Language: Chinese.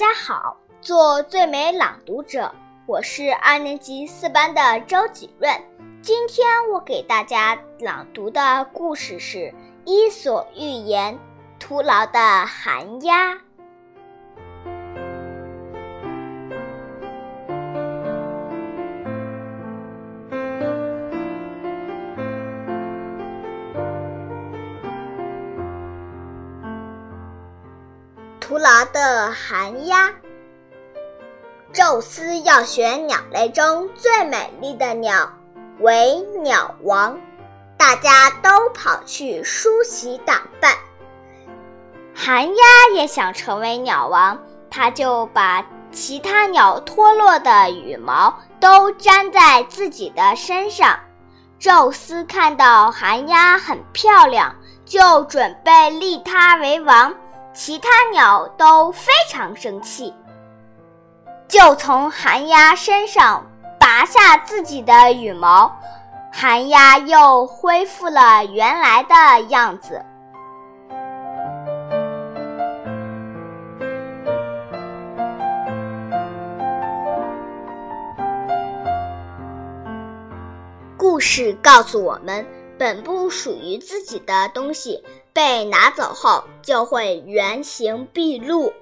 家好，做最美朗读者，我是二年级四班的周启润。今天我给大家朗读的故事是《伊索寓言》：徒劳的寒鸦。徒劳的寒鸦。宙斯要选鸟类中最美丽的鸟为鸟王，大家都跑去梳洗打扮。寒鸦也想成为鸟王，他就把其他鸟脱落的羽毛都粘在自己的身上。宙斯看到寒鸦很漂亮，就准备立它为王。其他鸟都非常生气，就从寒鸦身上拔下自己的羽毛，寒鸦又恢复了原来的样子。故事告诉我们。本不属于自己的东西被拿走后，就会原形毕露。